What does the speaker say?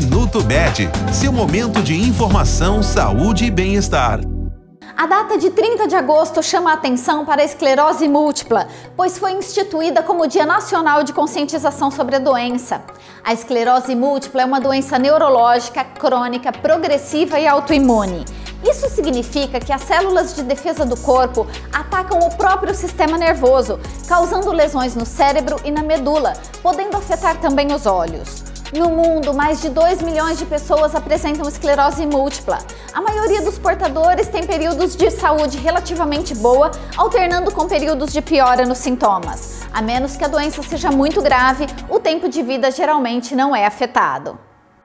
Minuto Med, seu momento de informação, saúde e bem-estar. A data de 30 de agosto chama a atenção para a esclerose múltipla, pois foi instituída como Dia Nacional de Conscientização sobre a doença. A esclerose múltipla é uma doença neurológica, crônica, progressiva e autoimune. Isso significa que as células de defesa do corpo atacam o próprio sistema nervoso, causando lesões no cérebro e na medula, podendo afetar também os olhos. No mundo, mais de 2 milhões de pessoas apresentam esclerose múltipla. A maioria dos portadores tem períodos de saúde relativamente boa, alternando com períodos de piora nos sintomas. A menos que a doença seja muito grave, o tempo de vida geralmente não é afetado.